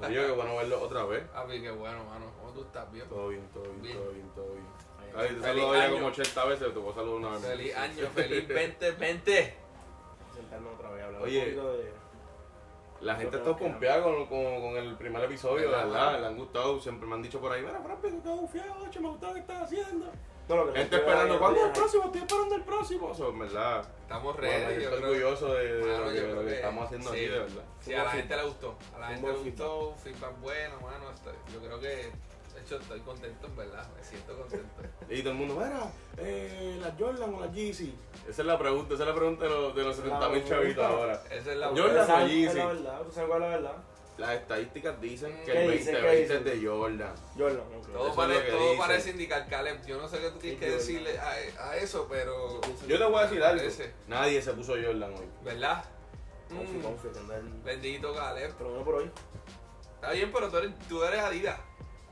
Oye, qué bueno verlo otra vez. Papi, qué bueno, mano. ¿Cómo tú estás? Bien. Todo bien, todo bien, Bien. todo bien, todo bien. Ay, te Feliz saludo ya como 80 veces, te puedo saludar una vez. más. Feliz año, feliz 2020. sentarnos otra vez, hablar Oye. un poquito de... La gente está que- pompeada con, con, con el primer episodio, ¿Verdad? ¿verdad? Le han gustado, siempre me han dicho por ahí, mira, Fran, que estás bufiado, ocho, me gustó lo que estás haciendo. No, lo que Gente no quiero esperando, es- ¿cuándo es el próximo? Estoy esperando el próximo. Eso, en verdad. Estamos Bueno, ready. yo estoy orgulloso de, lo, que, yo de creo lo que que estamos haciendo sí. aquí, de verdad. Sí, a la gente le gustó. A la Un gente le gustó. Feedback bueno, mano. hasta- Yo creo que. De hecho, estoy contento, en verdad. Me siento contento. Y todo el mundo, mira, eh, ¿la Jordan o la Yeezy? Esa es la pregunta, esa es la pregunta de los, de los 70 mil La chavitos ahora. Esa es la Jordan ¿Tú sabes o Yeezy? cuál es la verdad? ¿Tú sabes cuál es la verdad? Las estadísticas dicen que ¿Qué el dicen? ¿Qué 2020 es dicen? de Jordan. Jordan, ok. Todo, Eso pare- es lo que todo parece indicar Caleb. Yo no sé qué tú tienes que Jordan. decirle a, a eso, pero. Yo te voy a decir algo. Parece. Nadie se puso Jordan hoy. ¿Verdad? Confi, Mm, confi, tendrá el- bendito Caleb. Por lo menos por hoy. Está bien, pero tú eres, tú eres Adidas.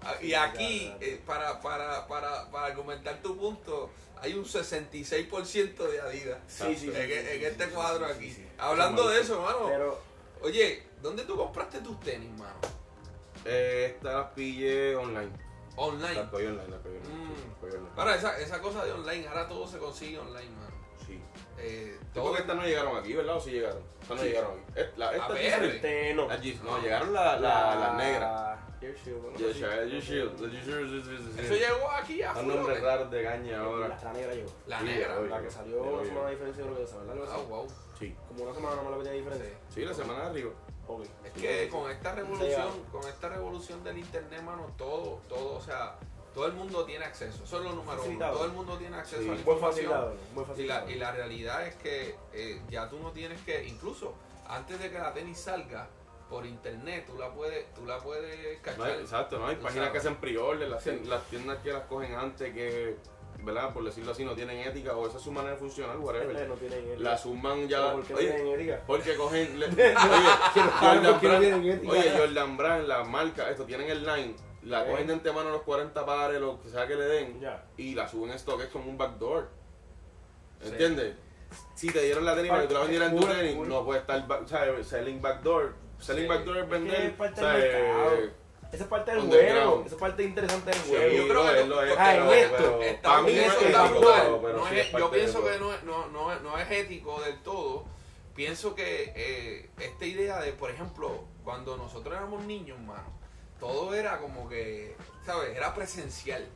Ah, Y aquí, ya, ya. eh, para, para, para, para argumentar tu punto, hay un 66% de Adidas. Sí, sí, sí. En, en sí, este sí, cuadro sí, aquí. sí, sí. Hablando de eso, hermano. Pero, Oye, ¿dónde tú compraste tus tenis, mano? Eh, esta las pillé online. Online. Las cogí online, las cogí online. Mm. cogí online. Ahora, esa, esa cosa de online, ahora todo se consigue online, mano. Sí. Eh, Todo que estas no llegaron aquí, ¿verdad? ¿O sí llegaron? Estas no Sí. llegaron aquí. Est- la- A Estas ver. Este no. no, llegaron las la, las negras. Year Shield, bueno, Yeah, yeah, shield. Eso llegó aquí a Son nombres Fulones. raros de gaña La, ahora. la negra llegó. La Sí, negra. La que salió Oye, una semana de diferencia de lo que se ¿verdad? Ah, wow. Sí. Como una semana más que tiene diferencia. Sí, la semana de arriba. Es que con esta revolución, con esta revolución del internet, mano, todo, todo, o sea, todo el mundo tiene acceso. Eso es lo número uno. Todo el mundo tiene acceso Sí. a la información. Y la, y la realidad es que eh, ya tú no tienes que, incluso antes de que la tenis salga por internet, tú la puedes, tú la puedes No cachar. hay- exacto, no hay páginas que hacen pre-order, las, las tiendas que las cogen antes que, ¿verdad? Por decirlo así, no tienen ética o esa es su manera de funcionar, Eh, whatever. No tienen ética. La suman ya. Pero ¿Por qué no tienen ética? porque cogen. le- oye, Jordan no Brand, ética. oye, Jordan Brand, la marca, esto, tienen el line, la Ok. cogen de antemano los 40 pares, lo que sea que le den, Ya. y la suben en stock, es como un backdoor. Sí. ¿Entiendes? Si te dieron la tenis para que tú la vendieras en tu tenis, no puede estar, back- ¿sabes? Selling backdoor. Selling Sí. backdoor es Es que vender. es. Esa es parte del juego. Esa es parte interesante del Sí, juego. yo creo que es, lo es, para mí eso es está brutal. sí yo pienso que no es, no, no, es- no es ético del todo. Pienso que eh, esta idea de, por ejemplo, cuando nosotros éramos niños, mano, todo era como que, ¿sabes? Era presencial.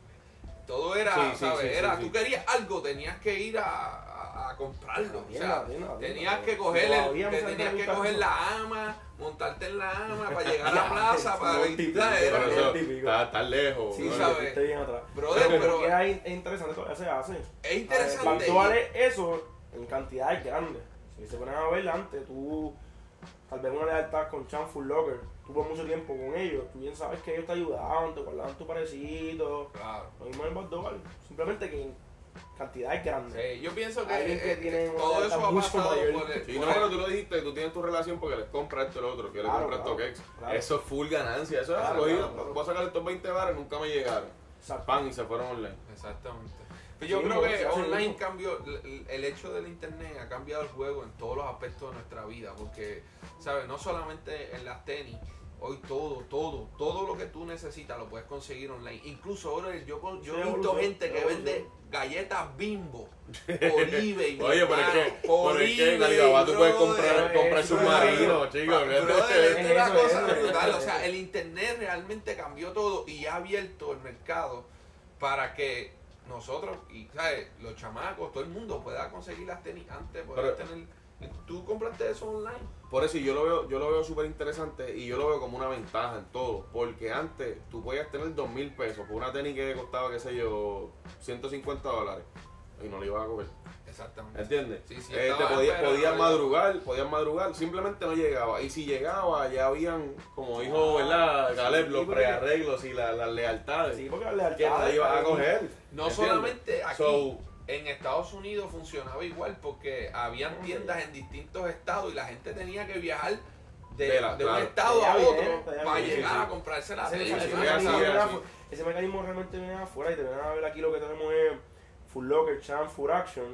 Todo era, Sí, sí, ¿sabes? sí, sí, era, sí. tú querías algo, tenías que ir a, a- a comprarlo. O sea, tenías que coger, el, te tenías que coger eso. la ama, montarte en la ama para llegar a la plaza, para eso es típico. está, está lejos. Sí, sabes. Esté bien atrás. Brother, pero, pero- que hay- es interesante todavía se hace. es interesante. Tú vale eso en cantidades grandes. Si se ponen a ver antes, tú tal vez una lealtad con Chan Full Locker, tú por mucho tiempo con ellos, tú bien sabes que ellos te ayudaban, te guardaban tu parecito, Claro. lo mismo en Backdoor, simplemente que cantidades grandes. Sí, yo pienso que, eh, tiene una todo eso ha pasado por el, por no, pero tú lo dijiste, tú tienes tu relación porque les compras esto y lo otro, que le Claro, compras claro, StockX. claro. Eso es full ganancia, eso es claro. voy a sacar estos 20 bares, nunca me llegaron. Pan y se fueron online. Exactamente. Pero yo Sí, creo que online cambió, el, el hecho del internet ha cambiado el juego en todos los aspectos de nuestra vida, porque, ¿sabes? No solamente en las tenis, hoy todo, todo, todo lo que tú necesitas lo puedes conseguir online. Incluso ahora yo, con- yo he visto gente que vende galletas bimbo por eBay. Oye, pero es que, por en Alibaba tú puedes comprar, comprar submarinos, chicos. Esto es una cosa brutal. O sea, el internet realmente cambió todo y ha abierto el mercado para que nosotros y ¿sabes? los chamacos, todo el mundo pueda conseguir las tenis antes, poder tener. Tú compraste eso online. Por eso yo lo veo, yo lo veo súper interesante y yo lo veo como una ventaja en todo. Porque antes tú podías tener dos mil pesos por una tenis que costaba, qué sé yo, 150 dólares. Y no le ibas a comer. Exactamente. ¿Entiendes? Sí, sí, Eh, te podías, podías madrugar, podías madrugar, simplemente no llegaba. Y si llegaba, ya habían, como dijo, Ah, ¿verdad? Caleb, sí, los porque- prearreglos y la- las lealtades. Sí, porque la que lealtad. no ibas a coger. No ¿entiendes? solamente aquí. So, en Estados Unidos funcionaba igual porque habían tiendas en distintos estados y la gente tenía que viajar de, De la- de un claro. estado Allá a otro allá para viene, llegar sí, a comprarse la ese sí, ese mecanismo realmente viene afuera y te vienen a ver aquí lo que tenemos es Full Locker, Champ, Full Action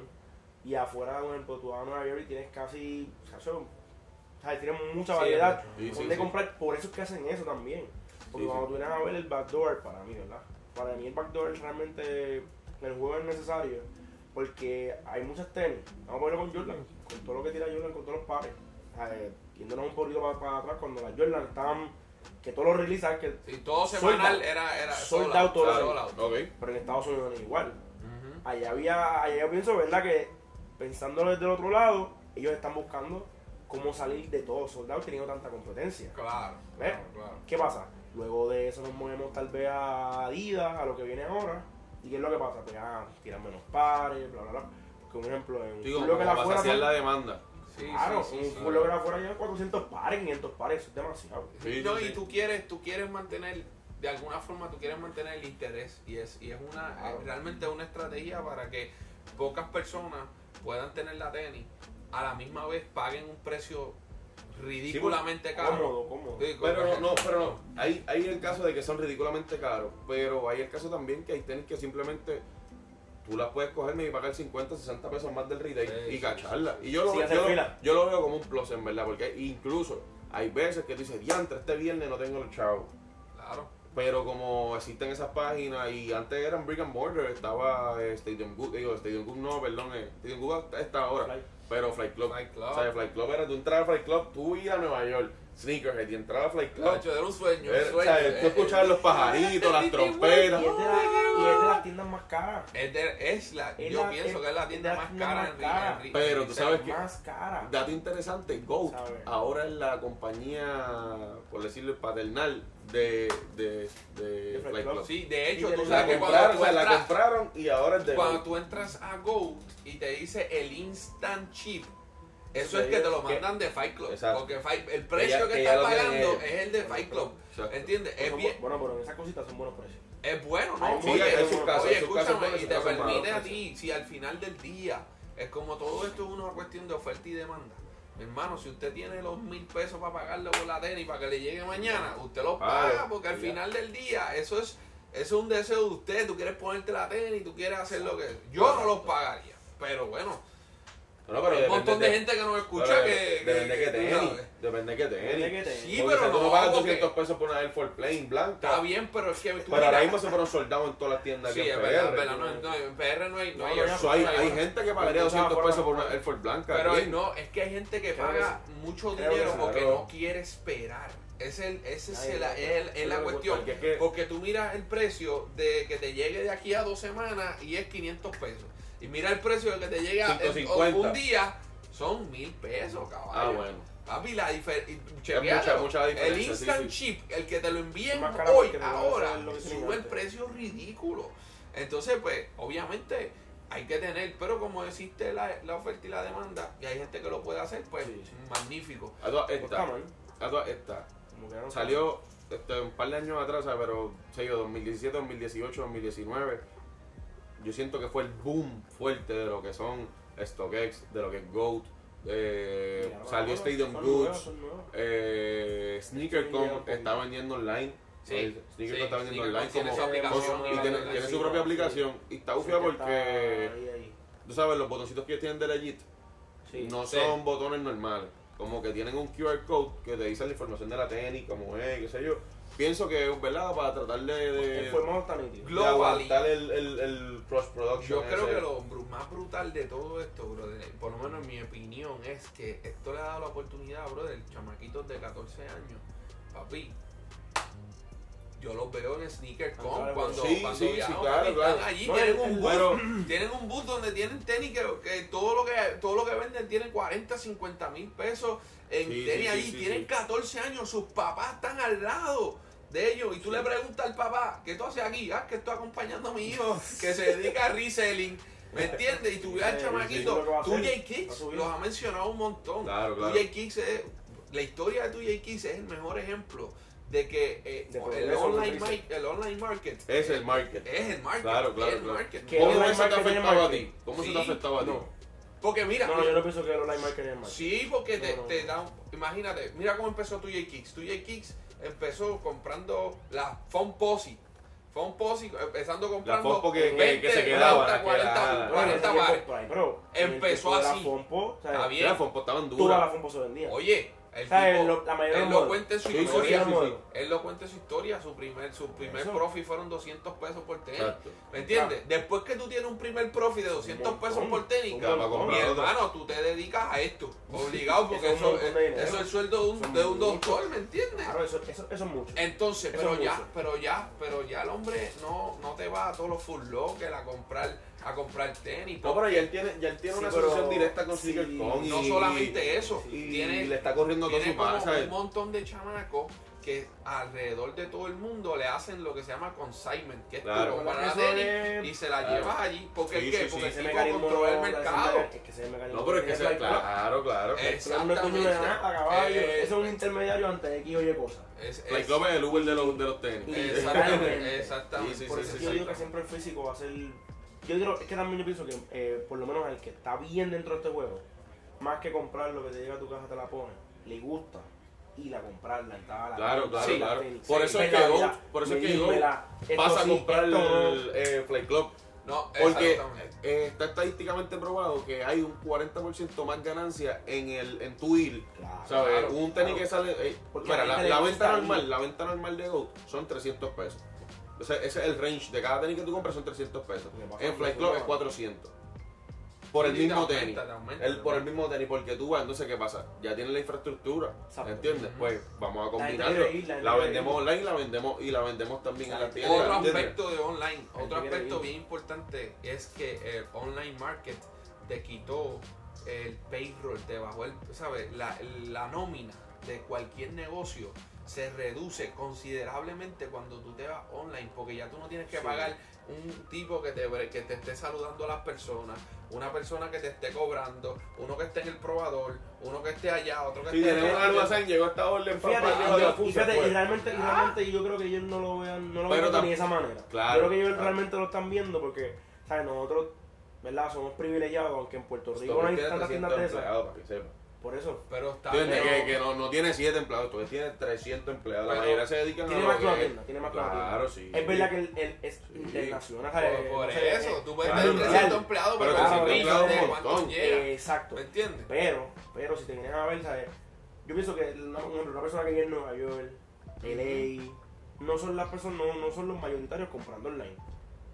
y afuera, por ejemplo, tú vas a Nueva York y tienes casi, cacho, O sea, tienen mucha variedad mucho. Sí, sí, donde sí. comprar. Por eso es que hacen eso también. Porque Sí, cuando sí. tú vienes a ver el backdoor, para mí, ¿verdad? Para mí el backdoor realmente en el juego es necesario. Porque hay muchas tenis. Vamos a ponerlo con Jordan. Con todo lo que tira Jordan, con todos los pares. Eh, yéndonos un poquito para, para atrás, cuando las Jordan estaban. Que todos los releases, que Sí, todo semanal out. era, era Sold out todo sold out. Pero en Estados Unidos no es igual. Allá había, allá yo pienso, ¿verdad? Que pensándolo desde el otro lado, ellos están buscando cómo salir de todo soldado teniendo tanta competencia. Claro, claro. ¿Qué pasa? Luego de eso nos movemos tal vez a Adidas, a lo que viene ahora. ¿Y qué es lo que pasa? Pues ya tiran menos pares, bla, bla, bla. Porque un ejemplo, en un Digo, Full son- la demanda. Sí, Claro, sí, un sí, sí. Full Locker afuera ya 400 pares, 500 pares, eso es demasiado. Sí, no, sí, y tú quieres, tú quieres mantener, de alguna forma tú quieres mantener el interés y es, y es una, Claro. es realmente una estrategia para que pocas personas puedan tener la tenis, a la misma vez paguen un precio ridículamente caro. Cómodo, cómodo. Sí, Pero no, no, pero no. Hay, hay el caso de que son ridículamente caros, pero hay el caso también que hay tenis que simplemente tú las puedes cogerme y pagar 50, 60 pesos más del retail Sí, y sí, cacharla. Y yo lo, hacer yo, lo, fila. yo lo veo como un plus en verdad, porque incluso hay veces que tú dices, diantre, este viernes no tengo los chavos. Claro. Pero como existen esas páginas y antes eran Brick and Mortar, estaba eh, Stadium Good, digo, Stadium Good no, perdón, eh, Stadium Good está ahora, pero Flight Club. Flight Club. O sea, Flight Club era, tú entrabas a Flight Club, tú ibas a Nueva York, Sneakerhead, y entrabas a Flight Club. Era un sueño, un Era- o sueño. sea, tú escuchabas los pajaritos, las Y trompetas. es, de la- y es de las tiendas más caras. Es, de- es la, Es yo la- pienso es- que es la tienda más tienda cara más en cara. Ri- en Pero tú sabes que- Más cara. Dato interesante, Goat ahora es la compañía, por decirlo paternal, de, de, de De Flight Club. Club. Sí, de hecho, Y de tú sabes que cuando compraron, tú o sea, la entras, compraron y ahora es de cuando Goat. tú entras a Goat y te dice el instant chip, eso Sí, es que te lo que- mandan de Fight Club. Exacto. Porque Fight- el precio ya- que, estás pagando es el de Fight Club. Exacto. ¿Entiendes? Es Son bien, bu- Bueno, pero en esas cositas son buenos precios. es bueno, ¿no? Hay Oye, muchas- hay sus casos, oye, escúchame, buenos, y te permite a ti, si al final del día es como todo esto es una cuestión de oferta y demanda. Mi hermano, si usted tiene los mil pesos para pagarle por la tenis para que le llegue mañana, usted los paga porque al ya. final del día eso es eso es un deseo de usted. Tú quieres ponerte la tenis, tú quieres hacer lo que. Yo no los pagaría, pero bueno, No, pero hay un montón de, depende gente que nos escucha pero que. Depende de qué tú tenis. sabes. Depende de qué Depende tenis. de qué tenis. Sí, Porque, pero o sea, tú no, pagas porque- 200 pesos por una Air Force Plain blanca. Está bien, pero es que tú Pero ahora mismo se fueron soldados en todas las tiendas Sí, aquí en PR. verdad, no, no, en PR no hay, no hay No, no, Eso hay, no hay- hay gente que pagaría Entonces, 200 afuera, pesos por una. Air Force blanca. Pero no, es que hay gente que paga que mucho dinero que porque no quiere esperar. Es el, ese es, el- no, es el- la que cuestión. porque es que- Porque tú miras el precio de que te llegue de aquí a dos semanas y es 500 pesos. Y mira el precio de que te llegue a- en- 550. un día, son mil pesos, caballo. Ah, bueno. Papi, la diferencia. mucha- mucha El diferencia, sí, instant sí. chip, el que te lo envíen hoy, ahora, lo sube el precio ridículo. Entonces, pues, obviamente hay que tener, pero como existe la, la oferta y la demanda, y hay gente que lo puede hacer, pues, Sí, magnífico. A todas Pues estas, a todas estas. Salió este, un par de años atrás, pero sé yo, 2017, 2018, 2019. Yo siento que fue el boom fuerte de lo que son StockX, de lo que es GOAT. eh, salió son Stadium Goods. Eh, con- está vendiendo online. Sí, sí, está vendiendo online tiene como, su y tiene, su propia sí. aplicación. Y está Sí, ufia que porque, ahí, ahí. tú sabes, los botoncitos que ellos tienen de Legit Sí. no Sí. son botones normales. Como que tienen un QR code que te dice la información de la tenis, como es, qué sé yo. Pienso que es verdad para tratar de, de, El formato está nítido. de Globally. aguantar el, el, el cross production. Yo creo ese. que lo más brutal de todo esto, brother, por lo menos en mi opinión, es que esto le ha dado la oportunidad, brother, chamaquitos de 14 años, papi. Yo los veo en SneakerCon Claro, cuando, sí, cuando sí, sí, viajo, claro, claro. están allí, No, tienen un Pero, tienen un booth donde tienen tenis que, que todo lo que todo lo que venden tienen 40, 50 mil pesos en Sí, tenis sí, sí, allí, sí, tienen sí. 14 años, sus papás están al lado de ellos y tú Sí. le preguntas al papá, ¿qué tú haces aquí? Ah, que estoy acompañando a mi hijo que se dedica a reselling. ¿Me entiendes? Y tú ves al Sí, chamaquito, sí, lo que va a tú hacer, J va a Kicks los ha mencionado un montón. Claro, claro. 2J Kicks es, la historia de 2J Kicks es el mejor ejemplo de que eh, De el, online el online market Es el market. es el market. Claro, claro, el claro. market. ¿Cómo online eso te afectado a ti? ¿Cómo se te ha afectado a ti? No. Porque mira, No, no, yo no pienso que el online marketing es más. Sí, porque te, No, te no. da un- Imagínate, mira cómo empezó tu Kicks. Tu Kicks empezó comprando la Phone Posse. Phone Posse, empezando comprando. Phone que- que- 20, que se quedaba, 40, la 40, quedaba. 40 Bueno, bares. por ahí, pero en el Empezó de la así. Fompo, o sea, Está bien. Las Fompo estaban Todas las duras. Fompo se vendían. Oye, El O sea, tipo- él lo- la mayoría de él lo cuenta en su historia. sí, sí, sí. Él lo cuenta en su historia. Su primer, su primer Eso. profit fueron 200 pesos por tenis. Exacto. ¿Me entiendes? Después que tú tienes un primer profit de 200 montón, pesos por montón. mi hermano, tú te dedicas a esto. Obligado, porque Eso es eso, es el sueldo de un, de un doctor, ¿me entiendes? Claro, eso, eso, eso es mucho. Entonces, Eso pero ya, mucho. pero ya, pero ya el hombre no, no te va a todos los full locker a comprar, a comprar tenis. No, pero ya él tiene, ya él tiene Sí, una solución directa con sí, Sneaker Con no solamente eso, y tiene, le está corriendo todo su como pasa. un montón de chamacos que alrededor de todo el mundo le hacen lo que se llama consignment, que es Claro. tú compras la tenis es- y se la Claro. llevas allí. ¿Porque Sí, es que sí, Porque sí. el tipo controla el mercado. Es que mecanismo No, pero es que tiene se, Flight Club. claro, claro. Eso es de caballo. Eh, es un intermediario ante X o Y cosas. Es- es- Club es el Uber de los, de los tenis. Exactamente, exactamente. Sí, sí, Por sí, eso sí, yo sí. digo que siempre el físico va a ser. Yo digo, es que también yo pienso que, eh, por lo menos el que está bien dentro de este juego, más que comprar lo que te llega a tu casa, te la pone, le gusta ir a comprarla, entrar a la Claro, claro, la claro. tenis, Por eso es que Goat- por eso es que Pasa a comprar el eh, Flight Club. No, Porque eh, está estadísticamente probado que hay un 40% más ganancia en el en tu ir. Claro, ¿Sabes? Claro, un tenis claro. que sale. eh, mira, la venta normal, ir. la venta normal de Go son 300 pesos. Ese, ese es el range de cada tenis que tú compras son 300 pesos. En Flight Club es ¿no? 400. Por el mismo aumenta, tenis. te aumenta, El, te por el mismo tenis, porque tú vas, entonces, ¿qué pasa? Ya tienes la infraestructura, Exacto. ¿entiendes? Pues vamos a combinarlo. la vendemos online la vendemos, y la vendemos también en La las gente tiendas. Otro aspecto de online, otro aspecto bien importante es que el online market te quitó el payroll, te bajó el, ¿sabes? La, la nómina de cualquier negocio se reduce considerablemente cuando tú te vas online, porque ya tú no tienes que Sí. pagar un tipo que te, que te esté saludando a las personas, una persona que te esté cobrando, uno que esté en el probador, uno que esté allá, otro que Si esté tenemos un almacén, llegó esta orden para Fíjate, para y, la fusa, fíjate, pues. y realmente, y Ah. realmente yo creo que ellos no lo vean, no lo Pero ni de esa manera. Claro, yo creo que ellos claro. realmente lo están viendo porque, ¿sabes? Nosotros, ¿verdad? Somos privilegiados, aunque en Puerto Rico Esto no hay tantas 300 tiendas de esas. Por eso. Pero está pero- que, que no, no tiene 7 empleados, tú tiene 300 empleados. La mayoría se dedican Tiene a más lo que tienda, tiene más que una tienda. Claro, sí. Es verdad que él, él es internacional, ¿sabes? Por, por No sé, eso, tú puedes claro, tener claro. 300 empleados, pero, Pero que claro, si empleados de un montón. llega. Eh, exacto. ¿Me entiendes? Pero, pero si te vienes a ver, ¿sabes? Yo pienso que una, persona que vive en Nueva York, LA, no son las personas, no, no son los mayoritarios comprando online.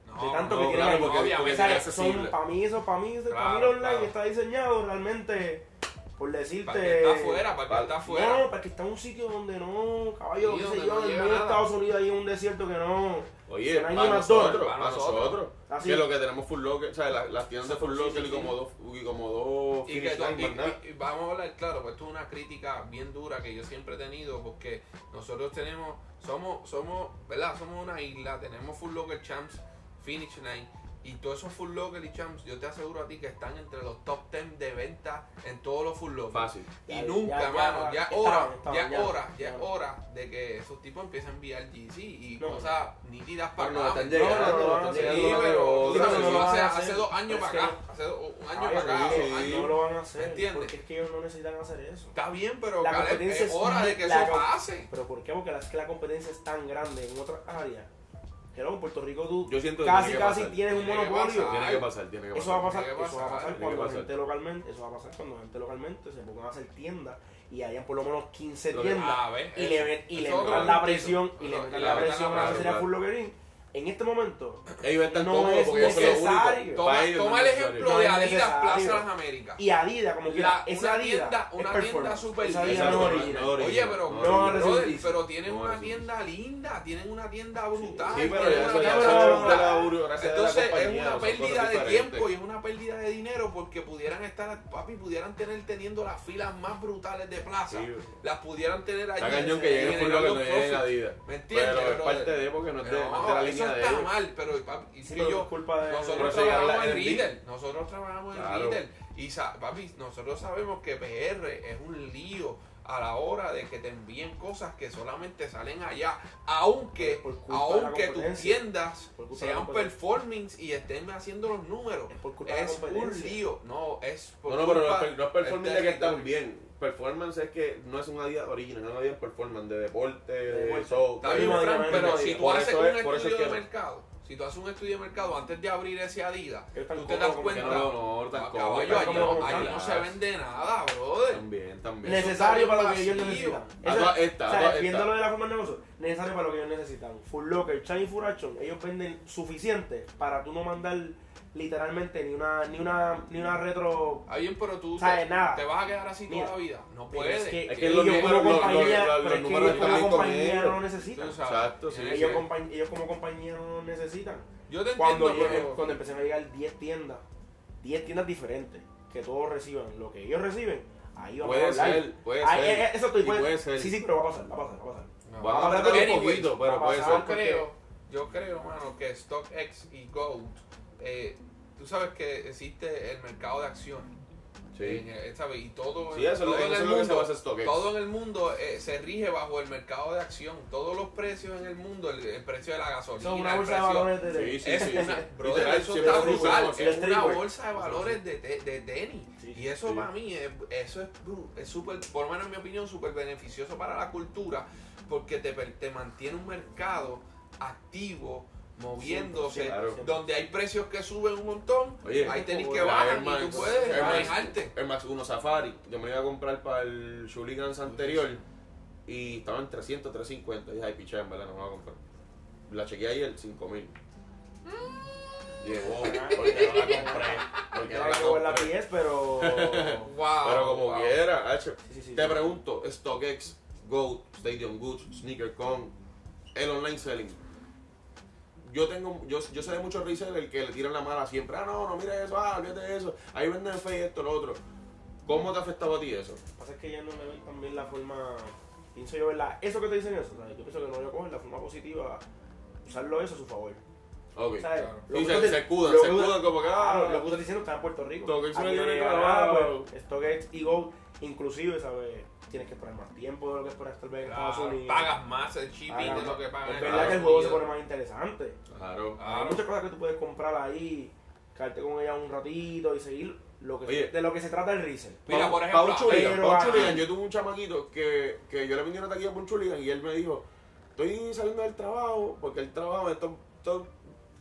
No, de tanto no, que tienen claro, porque- son, para mí eso, para mí, para mí Claro, el online claro. está diseñado realmente, por decirte... Para que está afuera, para que está afuera. No, para que está en un sitio donde no, caballo, Sí, qué sé yo, no en medio de. Estados Unidos hay un desierto que no... Oye, Que no hay para ni nosotros, para Para nosotros. nosotros. Así. Que lo que tenemos Full Locker, o sea, las, las tiendas de Full Sí, sí, Locker y sí. como dos, y como dos que, y vamos a hablar claro, pues esto es una crítica bien dura que yo siempre he tenido porque nosotros tenemos, somos, somos, ¿verdad? Somos una isla, tenemos Full Locker Champs, Finish Line y todos esos Full Locker y Champs, yo te aseguro a ti que están entre los top 10 de venta en todos los Full Locker. Fácil. Y Ya- nunca, ya- mano, ya- hora, ya es ya. hora, ya es hora de que esos tipos empiecen a enviar GC y No. cosas nítidas para no, no, no, están sí, llegando Sí, pero hace, dos años para acá, hace un año Ay, para acá, no lo van a hacer, ¿Entiendes? porque es que ellos no necesitan hacer eso. Está bien, pero La competencia es es hora de que eso pase. ¿Pero por qué? Porque la, es que la competencia es tan grande en otras áreas. Luego en Puerto Rico tú Yo siento que casi, tiene que casi pasar. tienes un Tiene que monopolio. pasar. Tiene que pasar, tiene que Eso va a pasar. pasar, Tiene que eso va a pasar, pasar tiene que cuando pasar. gente localmente, eso va a pasar cuando gente localmente se pongan a hacer tiendas y hayan por lo menos 15 Lo que- tiendas Ah, ¿ves? y Eso- le, ven- y le eso es metan otro la presión y le Eso- metan y la presión a la presión, serie claro. Full. En este momento Ellos están No cómodos es porque ellos son los únicos. necesario. Toma, el ejemplo No de Adidas. Plaza Las Américas. y Adidas como que La- esa una Adidas tienda, es una tienda super Esa linda. No Oye, pero, No, brother, pero tienen No una tienda linda, tienen una tienda brutal. Sí, pero Entonces es una pérdida de tiempo y es una pérdida de dinero porque pudieran estar, papi, pudieran tener teniendo las filas más brutales de plaza. Las pudieran tener allí. Está cañón que generar Locker, los no profits. Adidas. ¿Me entiendes? Pero es brother? parte de porque no es de, la línea está ellos. mal, pero papi, y Sí, si pero yo, culpa de nosotros Pero trabajamos en en Riddle, nosotros trabajamos en Claro. Riddle y sa- papi, nosotros sabemos que PR es un lío a la hora de que te envíen cosas que solamente salen allá, aunque aunque tus tiendas sean performings y estén haciendo los números. Es por culpa de la Es un lío, no, es por No, no, pero no, culpa es per- no es performance de que están bien. Performance es que no es una Adidas original, es una Adidas performance de deporte, de, deporte. show. Está bien, Frank, pero si tú haces un estudio es de que- mercado, si tú haces un estudio de mercado antes de abrir ese Adidas, tú te das cuenta. no, no, tan Ah, caballo, allí, no, no se vende nada, brother. También, también. Necesario para lo que ellos necesitan. A Eso- todas estas, o sea, viéndolo de la forma de negocio, necesario para lo que ellos necesitan. Full Locker, Shiny Full Action, ellos venden suficiente para tú no mandar literalmente ni una ni una ni una retro Ah, bien, pero tú ¿Sabes? te, Nada. te vas a quedar así Mira, toda la vida. No puedes. es que, Es que ellos los como los- compañía, los- los pero es que ellos como compañía no lo necesitan. Exacto, sí. ellos, compañ- ellos como compañía no lo necesitan. Yo te Cuando, entiendo, llegue- pero- cuando empecen a llegar 10 tiendas, 10 tiendas diferentes, que todos reciban lo que ellos reciben, ahí vamos Puede a hablar. ser, puede Ah, ser. eh, eh, eso estoy, puede- puede ser. Sí, sí, pero va a pasar, va a pasar, va a pasar. No. Vamos a tratar un poquito, pero va puede pasar. ser. yo creo, yo creo, mano, que StockX y Gold, eh, tú sabes que existe el mercado de. Sí. Eh, ¿sabes? Y todo, Sí, eso es lo- todo en el es mundo, basa StockX. todo en el mundo eh, se rige bajo el mercado de acción. Todos los precios en el mundo, el, el precio de la gasolina, es una bolsa de valores de Sí, sí, es sí. una, brother, eso está brutal. Es el una bolsa de valores de, de tenis. Sí, y eso sí. para mí, es, eso es bru- es súper, por lo menos en mi opinión, súper beneficioso para la cultura porque te, per- te mantiene un mercado activo, moviéndose, Claro. donde hay precios que suben un montón, Oye, hay tenis que bajan Air y Max- tú puedes Air Max- manejarte. Air Max 1 Safari. Yo me iba a comprar para el Shooligans anterior y estaba en 300, 350. Y dije, ay, picha, en verdad no me voy a comprar. La chequeé ayer, 5000. Y dije, wow, porque no la compré. Porque no la ver la compré. pies, pero. Wow, Pero como wow. quiera, Hacho. Sí, sí, sí. Te pregunto, StockX, Goat, Stadium Goods, SneakerCon, el online selling. Yo tengo, yo, yo sé de muchos resellers que le tiran la mala siempre. Ah, no, no mira eso, ah, olvídate de eso. Ahí venden fe y esto, lo otro. ¿Cómo te ha afectado a ti eso? Lo que pasa es que ya no le ven también la forma. Pienso yo, ¿verdad? Eso que te dicen eso, ¿sabes? Yo pienso que no lo cogen la forma positiva, usarlo eso a su favor. Ok. ¿Sabes? Claro. Lo que se, escudan, lo se escudan como que, ah, lo que tú estás diciendo está en Puerto Rico. Me Aquí nada, pues, StockX y Go, inclusive, ¿sabes? Tienes que esperar más tiempo de lo que esperas tal vez en Estados Claro, Unidos. pagas más el shipping de lo que pagas Es verdad que el juego se pone más interesante. Claro. Hay muchas cosas que tú puedes comprar ahí, quedarte con ella un ratito y seguir lo que Oye. de lo que se trata el resell. Mira, por ejemplo, chuligan, yo tuve un chamaquito que, que yo le vendí una taquilla por un chuligan y él me dijo, estoy saliendo del trabajo, porque el trabajo, estos, estos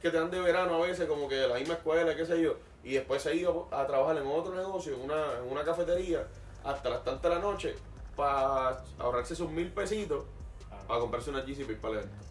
que te dan de verano a veces, como que la misma escuela, qué sé yo, y después se ha ido a trabajar en otro negocio, en una, en una cafetería, hasta las tantas de la noche, para ahorrarse esos mil pesitos, para comprarse una GCP para el evento.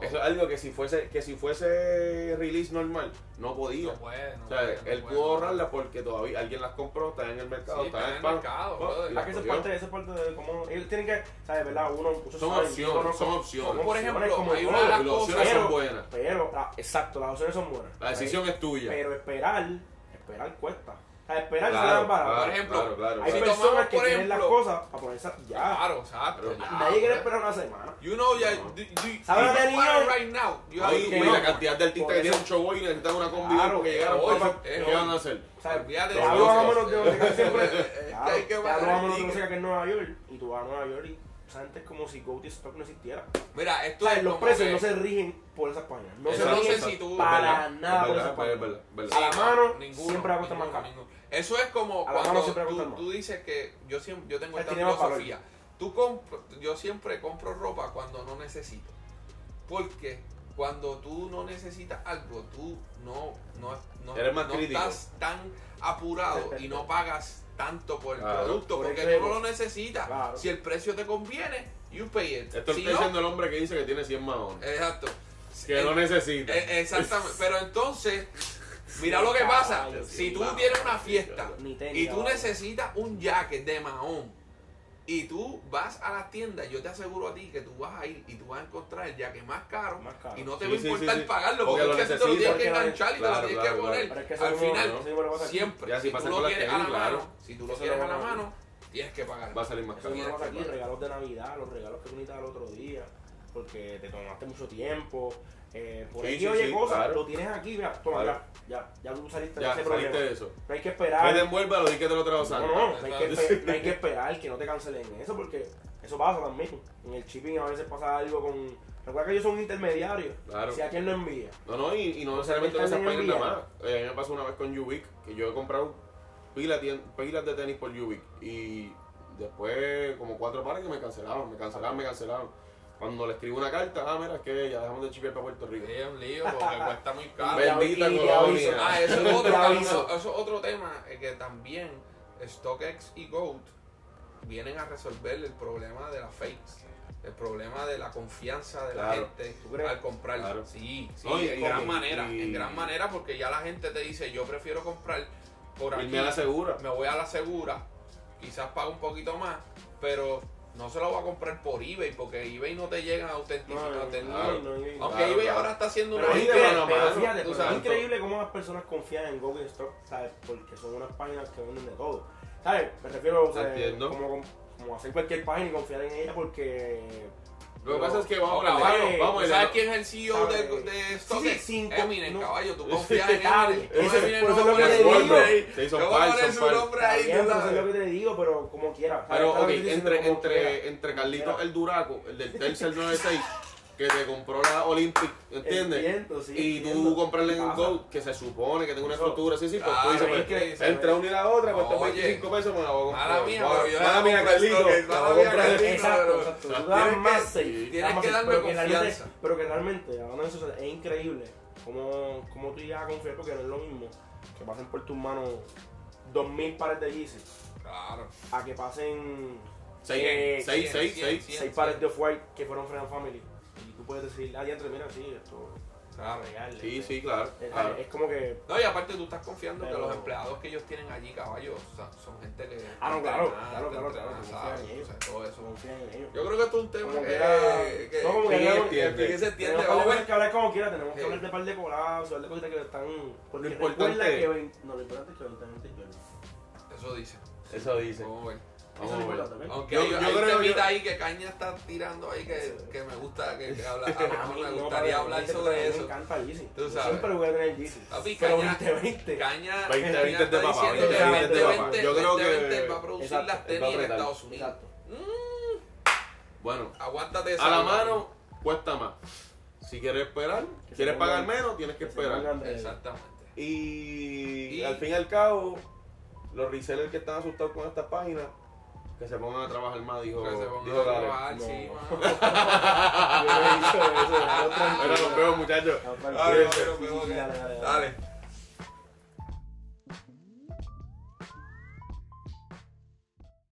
Eso es algo que si fuese, que si fuese release normal, no podía. No puede, no O sea, puede, no él puede. pudo ahorrarla porque todavía alguien las compró, está en el mercado, Sí, está está en el pan, mercado, la Ah, que eso es parte, eso es parte de cómo ellos tienen que, ¿sabes? ¿Verdad? Uno, Son saben, opciones, yo no- son opciones. Por ejemplo, como hay una de las opciones son pero- buenas. Pero, ah, exacto, las opciones son buenas. La decisión es tuya. Pero esperar, esperar cuesta. Sea, esperar se Claro, dan barato. claro, Por ejemplo, claro, claro, Hay Si claro. personas tomamos, que tienen las cosas para ponerse ya. Claro, exacto. Pero- ya, Nadie quiere esperar una semana. You know, ya, ¿Sabes lo que digo? right now. Wait. la cantidad de artistas que tienen un show hoy y necesitan una combi Claro, porque llegaron hoy, ¿Qué van a hacer? O sea, Olvídate de eso. vámonos de que siempre. Vámonos de donde que es Nueva York. Y tú vas a Nueva York y esa gente es como si Goat y Stock no existiera. Mira, esto O sea, es los precios que- no se rigen por esas páginas. No Eso se no sé rigen si tú- para verdad, nada es por verdad, esas es páginas. verdad, verdad. A la mano ninguno, siempre va a costar más ninguno, caro. ninguno. Eso es como A cuando tú, tú dices que yo siempre yo tengo esta filosofía. Tú compro, yo siempre compro ropa cuando no necesito. Porque cuando tú no necesitas algo, tú no, no, no, Eres más no crítico. estás tan apurado y no pagas tanto por el Claro. producto Por porque el tú no lo necesitas. Claro. Si el precio te conviene, you pay it. Esto lo Si está no, diciendo el hombre que dice que tiene 100 maones. exacto. Que no necesita. Eh, Exactamente, pero entonces, mira lo que pasa. Si tú tienes una fiesta y tú necesitas un jacket de mahón y tú vas a la tienda, yo te aseguro a ti que tú vas a ir y tú vas a encontrar el jacket más caro, Más caro. y no te Sí, va a sí, importar sí, sí. pagarlo Porque es que tú te lo tienes que enganchar y te claro, lo tienes claro, que poner. Es que Al final, no, no siempre, Ya, si si tú lo las quieres a la mano, claro. si tú lo quieres a la mano, tienes que pagar. Va a salir más caro. que regalos de Navidad, los regalos que tú necesitas el otro día, porque te tomaste mucho tiempo. Eh, por Sí, ahí sí, oye sí, cosas, claro. lo tienes aquí, mira, toma, Claro. ya, ya, ya tú saliste de Ya, ese saliste problema. de eso. No hay que esperar. envuelva, lo di que te lo traigo No, no, no hay, que no hay que esperar que no te cancelen eso, porque eso pasa también. En el shipping a veces pasa algo con. Recuerda que ellos son intermediarios. Claro. Si aquel no envía. No, no, y, y no necesariamente en esas páginas nada más. Eh, a mí me pasó una vez con Ubik, que yo he comprado pilas, pilas de tenis por Ubik. Y después, como cuatro pares que me cancelaban, me cancelaban, me cancelaban. Cuando le escribo una carta, ah, mira, es que ya dejamos de chipear para Puerto Rico. Es un lío porque cuesta muy caro. Bendita y colonia. aviso. Ah, eso es otro, aviso. eso es otro tema eh, que también StockX y Goat vienen a resolver el problema de las fakes, el problema de la confianza de la gente al comprar. Claro. Sí, sí, No, y- en y- gran y- manera, y- en gran manera porque ya la gente te dice, yo prefiero comprar por aquí, Irme a la segura. me voy a la segura, quizás pago un poquito más, pero no se lo voy a comprar por eBay porque eBay no te llega a autentificar. no, no, Claro. no, no, no. Aunque Claro, eBay claro. ahora está haciendo Pero, una fíjate, pero sabes. es increíble cómo las personas confían en Go Stock, ¿sabes? Porque son unas páginas que venden de todo. ¿Sabes? Me refiero sea, Entiendo. como, como hacer cualquier página y confiar en ella porque... Lo que pasa es que vamos, ¿tú y ¿Sabes quién es el CEO de, de Sí, StockX? Eminem, caballo, tú confías en Está Eminem. no eso es lo va a que poner te su digo. nombre ahí. Se hizo No va a poner su nombre ahí, eso es lo que te digo, pero como quiera. Pero, ok, entre, como quiera. entre, entre Carlitos el Duraco, el del Tercer 96, que te compró la Olympic, ¿entiendes? Entiendo, sí, y tú entiendo. comprarle en Pasa. Go, que se supone que tenga una estructura así, sí, pues Claro, tú dices, es pues, que entre una y la otra, cuesta Oye, 25 pesos, me la voy a comprar. Mala mía, pero yo Mala la mía, la mala mía, comprar. Carlitos. Exacto, exacto. Tú tienes das más seis, tienes que darme confianza. Pero que realmente, hablando de eso, es increíble cómo, cómo tú llegas a confiar porque no es lo mismo que pasen por tus manos dos mil pares de Yeezy Claro. a que pasen Seis, eh, pares de Off-White que fueron Friend Family. Y tú puedes decir, ah, ya entre, mira, sí, esto Claro. es real. Sí, este, sí, claro. Es, claro. es como que. No, y aparte tú estás confiando que Pero- los empleados que ellos tienen allí, caballos, o sea, son gente que... Ah, no, claro, entrenan, claro, claro, entrenan, claro, que ellos. O sea, todo eso. confían en ellos. Yo creo que esto es un tema que, que era- que, no, como que era- entiende. que se entiende. Tenemos Vamos a cosas ver. que hablar como quiera, tenemos que Sí. hablar de par de colapsos, hablar de cositas que están. Porque Lo importante es- que No, lo importante es que 2020 es Jordan. Eso dice. Eso dice. Vamos a ver. Vamos es. Aunque Yo- hay, yo hay creo un que- temita ahí que Caña está tirando ahí que, que me gusta que, que habla, A mí me gustaría hablar sobre eso. Me encanta Yeezy. Tú Yo sabes. Siempre voy a tener Yeezy. Papi, Pero Caña- 2020. Caña, 20, Caña 20 está de papá, diciendo que 20 de 2020, papá. Yo creo que- 2020 va a producir Exacto, las tenis en. Estados Unidos. Exacto. Bueno, Aguántate esa a la mano cuesta más. Si quieres esperar, quieres pagar menos, tienes que esperar. Exactamente. Y, Y- al fin y al cabo, los resellers que están asustados con estas páginas, que se pongan a trabajar más, dijo, Que se pongan dijo a Dale. trabajar, No. sí, mano. Mira, nos vemos muchachos. Dale. Dale.